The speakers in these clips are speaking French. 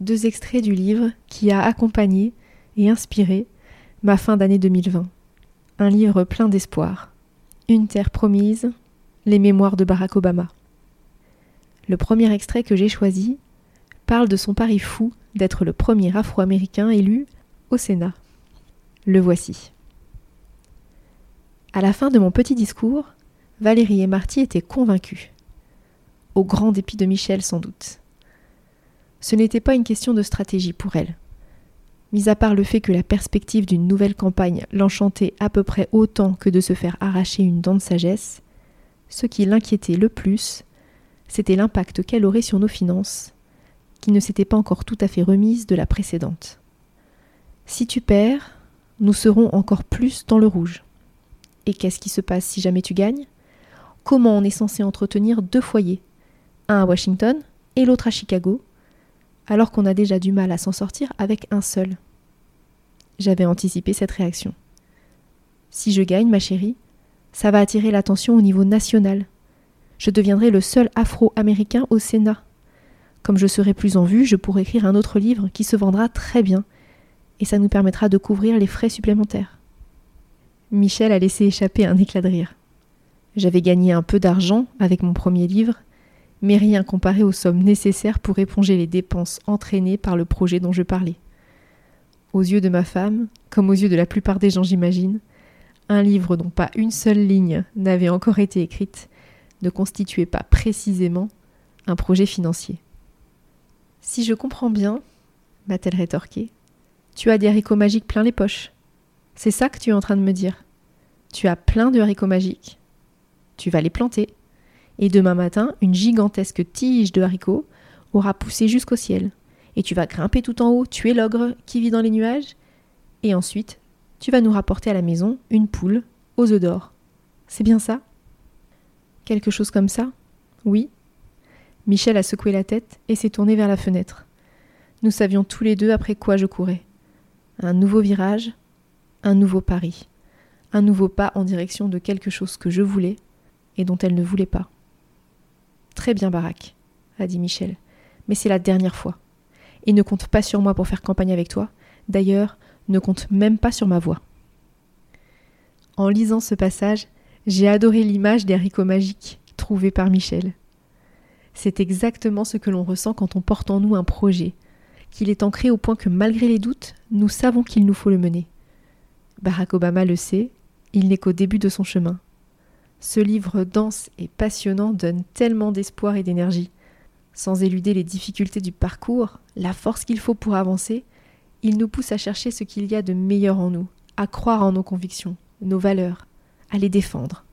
deux extraits du livre qui a accompagné et inspiré ma fin d'année 2020. Un livre plein d'espoir. Une terre promise, les mémoires de Barack Obama. Le premier extrait que j'ai choisi parle de son pari fou d'être le premier Afro-Américain élu au Sénat. Le voici. À la fin de mon petit discours, Valérie et Marty étaient convaincus. Au grand dépit de Michel sans doute. Ce n'était pas une question de stratégie pour elle. Mis à part le fait que la perspective d'une nouvelle campagne l'enchantait à peu près autant que de se faire arracher une dent de sagesse, ce qui l'inquiétait le plus, c'était l'impact qu'elle aurait sur nos finances, qui ne s'étaient pas encore tout à fait remises de la précédente. Si tu perds, nous serons encore plus dans le rouge. Et qu'est-ce qui se passe si jamais tu gagnes? Comment on est censé entretenir deux foyers, un à Washington et l'autre à Chicago, alors qu'on a déjà du mal à s'en sortir avec un seul. J'avais anticipé cette réaction. Si je gagne, ma chérie, ça va attirer l'attention au niveau national. Je deviendrai le seul Afro-Américain au Sénat. Comme je serai plus en vue, je pourrai écrire un autre livre qui se vendra très bien, et ça nous permettra de couvrir les frais supplémentaires. Michel a laissé échapper un éclat de rire. J'avais gagné un peu d'argent avec mon premier livre, mais rien comparé aux sommes nécessaires pour éponger les dépenses entraînées par le projet dont je parlais. Aux yeux de ma femme, comme aux yeux de la plupart des gens j'imagine, un livre dont pas une seule ligne n'avait encore été écrite ne constituait pas précisément un projet financier. Si je comprends bien, m'a-t-elle rétorqué, tu as des haricots magiques plein les poches. C'est ça que tu es en train de me dire. Tu as plein de haricots magiques. Tu vas les planter et demain matin, une gigantesque tige de haricots aura poussé jusqu'au ciel. Et tu vas grimper tout en haut, tuer l'ogre qui vit dans les nuages, et ensuite, tu vas nous rapporter à la maison une poule aux œufs d'or. C'est bien ça? Quelque chose comme ça? Oui. Michel a secoué la tête et s'est tourné vers la fenêtre. Nous savions tous les deux après quoi je courais. Un nouveau virage, un nouveau pari, un nouveau pas en direction de quelque chose que je voulais et dont elle ne voulait pas. Très bien, Barack, a dit Michel, mais c'est la dernière fois. Et ne compte pas sur moi pour faire campagne avec toi. D'ailleurs, ne compte même pas sur ma voix. En lisant ce passage, j'ai adoré l'image des haricots magiques trouvés par Michel. C'est exactement ce que l'on ressent quand on porte en nous un projet, qu'il est ancré au point que malgré les doutes, nous savons qu'il nous faut le mener. Barack Obama le sait, il n'est qu'au début de son chemin. Ce livre dense et passionnant donne tellement d'espoir et d'énergie. Sans éluder les difficultés du parcours, la force qu'il faut pour avancer, il nous pousse à chercher ce qu'il y a de meilleur en nous, à croire en nos convictions, nos valeurs, à les défendre.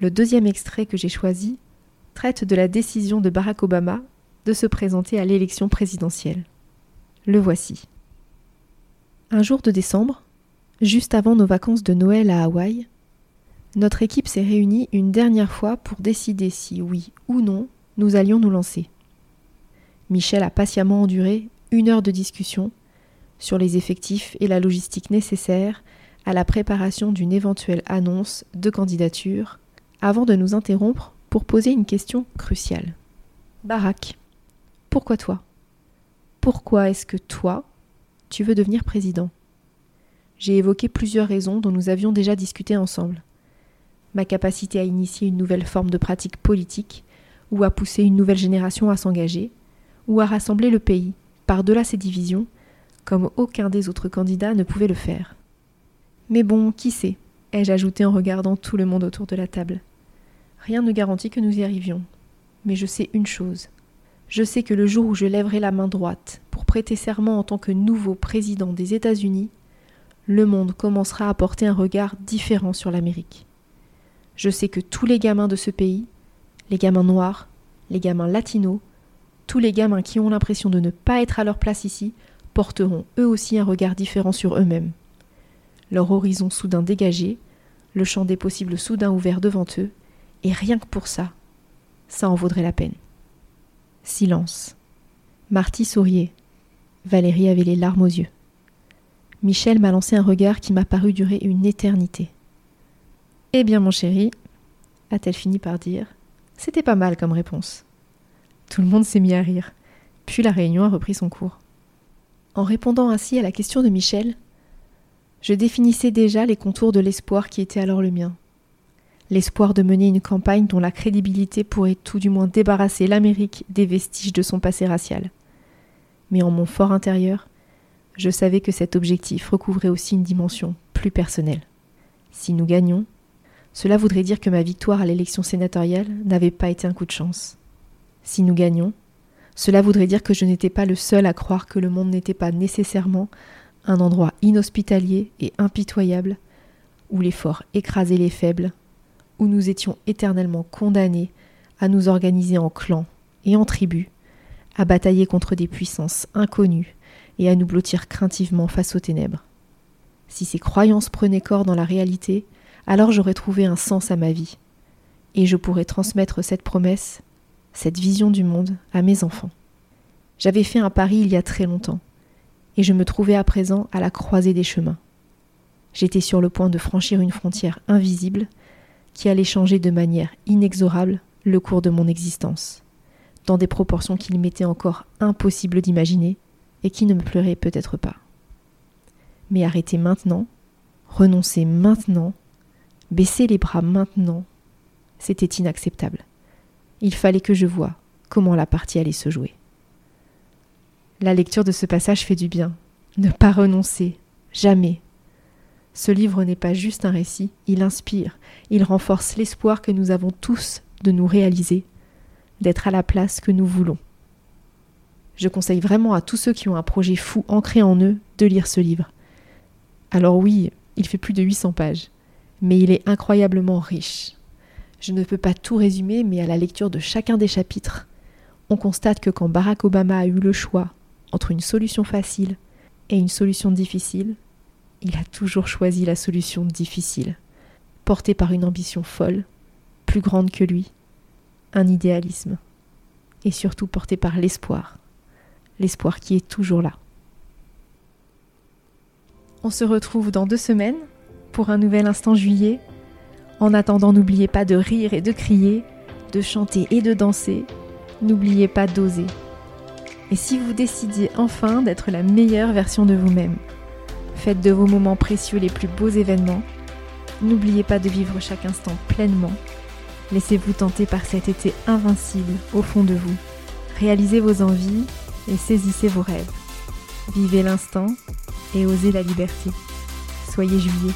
Le deuxième extrait que j'ai choisi traite de la décision de Barack Obama de se présenter à l'élection présidentielle. Le voici. Un jour de décembre, juste avant nos vacances de Noël à Hawaï, notre équipe s'est réunie une dernière fois pour décider si oui ou non nous allions nous lancer. Michel a patiemment enduré une heure de discussion, sur les effectifs et la logistique nécessaires à la préparation d'une éventuelle annonce de candidature, avant de nous interrompre pour poser une question cruciale. Barack, pourquoi toi? Pourquoi est-ce que toi, tu veux devenir président? J'ai évoqué plusieurs raisons dont nous avions déjà discuté ensemble. Ma capacité à initier une nouvelle forme de pratique politique, ou à pousser une nouvelle génération à s'engager, ou à rassembler le pays, par-delà ses divisions, comme aucun des autres candidats ne pouvait le faire. Mais bon, qui sait ai-je ajouté en regardant tout le monde autour de la table. Rien ne garantit que nous y arrivions. Mais je sais une chose. Je sais que le jour où je lèverai la main droite pour prêter serment en tant que nouveau président des États-Unis, le monde commencera à porter un regard différent sur l'Amérique. Je sais que tous les gamins de ce pays, les gamins noirs, les gamins latinos, tous les gamins qui ont l'impression de ne pas être à leur place ici, porteront eux aussi un regard différent sur eux-mêmes. Leur horizon soudain dégagé, le champ des possibles soudain ouvert devant eux, et rien que pour ça, ça en vaudrait la peine. Silence. Marty souriait. Valérie avait les larmes aux yeux. Michel m'a lancé un regard qui m'a paru durer une éternité. Eh bien, mon chéri, a-t-elle fini par dire, c'était pas mal comme réponse. Tout le monde s'est mis à rire, puis la réunion a repris son cours. En répondant ainsi à la question de Michel, je définissais déjà les contours de l'espoir qui était alors le mien l'espoir de mener une campagne dont la crédibilité pourrait tout du moins débarrasser l'Amérique des vestiges de son passé racial. Mais en mon fort intérieur, je savais que cet objectif recouvrait aussi une dimension plus personnelle. Si nous gagnions, cela voudrait dire que ma victoire à l'élection sénatoriale n'avait pas été un coup de chance. Si nous gagnions, cela voudrait dire que je n'étais pas le seul à croire que le monde n'était pas nécessairement un endroit inhospitalier et impitoyable où les forts écrasaient les faibles où nous étions éternellement condamnés à nous organiser en clans et en tribus, à batailler contre des puissances inconnues et à nous blottir craintivement face aux ténèbres. Si ces croyances prenaient corps dans la réalité, alors j'aurais trouvé un sens à ma vie, et je pourrais transmettre cette promesse, cette vision du monde à mes enfants. J'avais fait un pari il y a très longtemps, et je me trouvais à présent à la croisée des chemins. J'étais sur le point de franchir une frontière invisible qui allait changer de manière inexorable le cours de mon existence, dans des proportions qu'il m'était encore impossible d'imaginer et qui ne me pleuraient peut-être pas. Mais arrêter maintenant, renoncer maintenant, baisser les bras maintenant, c'était inacceptable. Il fallait que je voie comment la partie allait se jouer. La lecture de ce passage fait du bien. Ne pas renoncer, jamais, ce livre n'est pas juste un récit, il inspire, il renforce l'espoir que nous avons tous de nous réaliser, d'être à la place que nous voulons. Je conseille vraiment à tous ceux qui ont un projet fou ancré en eux de lire ce livre. Alors oui, il fait plus de 800 pages, mais il est incroyablement riche. Je ne peux pas tout résumer, mais à la lecture de chacun des chapitres, on constate que quand Barack Obama a eu le choix entre une solution facile et une solution difficile, il a toujours choisi la solution difficile, porté par une ambition folle, plus grande que lui, un idéalisme, et surtout porté par l'espoir, l'espoir qui est toujours là. On se retrouve dans deux semaines pour un nouvel instant juillet. En attendant, n'oubliez pas de rire et de crier, de chanter et de danser. N'oubliez pas d'oser. Et si vous décidiez enfin d'être la meilleure version de vous-même, Faites de vos moments précieux les plus beaux événements. N'oubliez pas de vivre chaque instant pleinement. Laissez-vous tenter par cet été invincible au fond de vous. Réalisez vos envies et saisissez vos rêves. Vivez l'instant et osez la liberté. Soyez juillet.